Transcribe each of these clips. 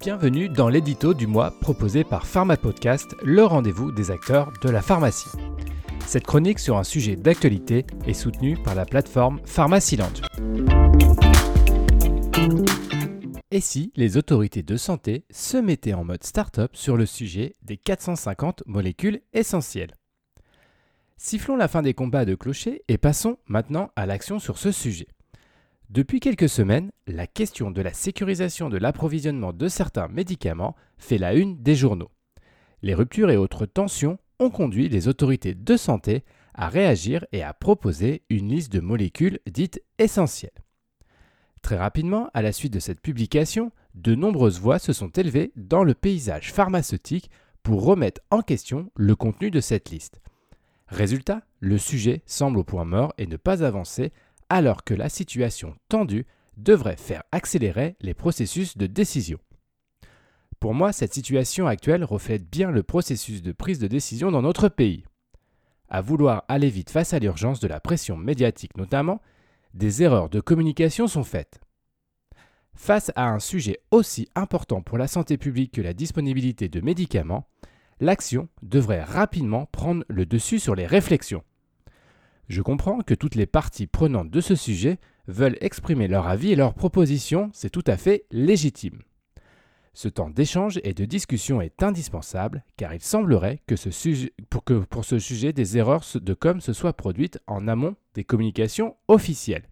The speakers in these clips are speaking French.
Bienvenue dans l'édito du mois proposé par Pharma Podcast, le rendez-vous des acteurs de la pharmacie. Cette chronique sur un sujet d'actualité est soutenue par la plateforme Pharmacyland. Et si les autorités de santé se mettaient en mode start-up sur le sujet des 450 molécules essentielles? Sifflons la fin des combats de clocher et passons maintenant à l'action sur ce sujet. Depuis quelques semaines, la question de la sécurisation de l'approvisionnement de certains médicaments fait la une des journaux. Les ruptures et autres tensions ont conduit les autorités de santé à réagir et à proposer une liste de molécules dites essentielles. Très rapidement, à la suite de cette publication, de nombreuses voix se sont élevées dans le paysage pharmaceutique pour remettre en question le contenu de cette liste. Résultat, le sujet semble au point mort et ne pas avancer alors que la situation tendue devrait faire accélérer les processus de décision. Pour moi, cette situation actuelle reflète bien le processus de prise de décision dans notre pays. À vouloir aller vite face à l'urgence de la pression médiatique notamment, des erreurs de communication sont faites. Face à un sujet aussi important pour la santé publique que la disponibilité de médicaments, l'action devrait rapidement prendre le dessus sur les réflexions. Je comprends que toutes les parties prenantes de ce sujet veulent exprimer leur avis et leurs propositions, c'est tout à fait légitime. Ce temps d'échange et de discussion est indispensable car il semblerait que, pour pour ce sujet des erreurs de com se soient produites en amont des communications officielles.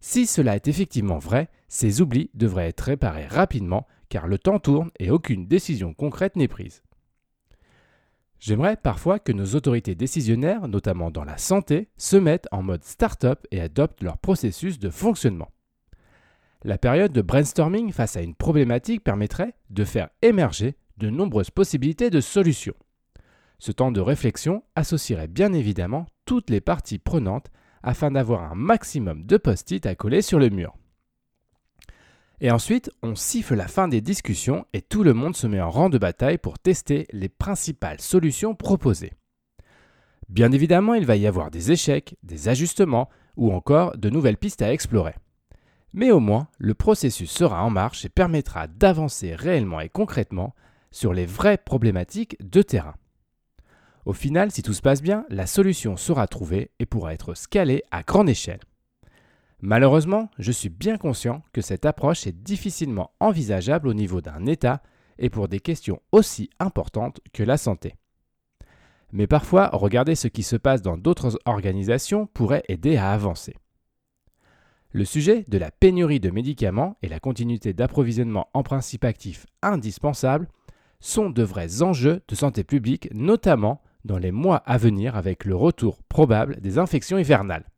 Si cela est effectivement vrai, ces oublis devraient être réparés rapidement car le temps tourne et aucune décision concrète n'est prise. J'aimerais parfois que nos autorités décisionnaires, notamment dans la santé, se mettent en mode start-up et adoptent leur processus de fonctionnement. La période de brainstorming face à une problématique permettrait de faire émerger de nombreuses possibilités de solutions. Ce temps de réflexion associerait bien évidemment toutes les parties prenantes afin d'avoir un maximum de post-it à coller sur le mur. Et ensuite, on siffle la fin des discussions et tout le monde se met en rang de bataille pour tester les principales solutions proposées. Bien évidemment, il va y avoir des échecs, des ajustements ou encore de nouvelles pistes à explorer. Mais au moins, le processus sera en marche et permettra d'avancer réellement et concrètement sur les vraies problématiques de terrain. Au final, si tout se passe bien, la solution sera trouvée et pourra être scalée à grande échelle. Malheureusement, je suis bien conscient que cette approche est difficilement envisageable au niveau d'un État et pour des questions aussi importantes que la santé. Mais parfois, regarder ce qui se passe dans d'autres organisations pourrait aider à avancer. Le sujet de la pénurie de médicaments et la continuité d'approvisionnement en principe actif indispensable sont de vrais enjeux de santé publique, notamment dans les mois à venir avec le retour probable des infections hivernales.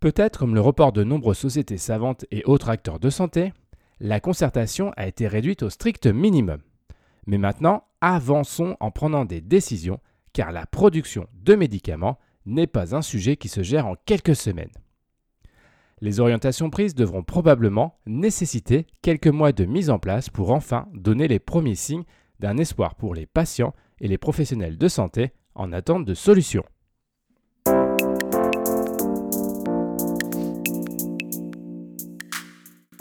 Peut-être comme le report de nombreuses sociétés savantes et autres acteurs de santé, la concertation a été réduite au strict minimum. Mais maintenant, avançons en prenant des décisions, car la production de médicaments n'est pas un sujet qui se gère en quelques semaines. Les orientations prises devront probablement nécessiter quelques mois de mise en place pour enfin donner les premiers signes d'un espoir pour les patients et les professionnels de santé en attente de solutions.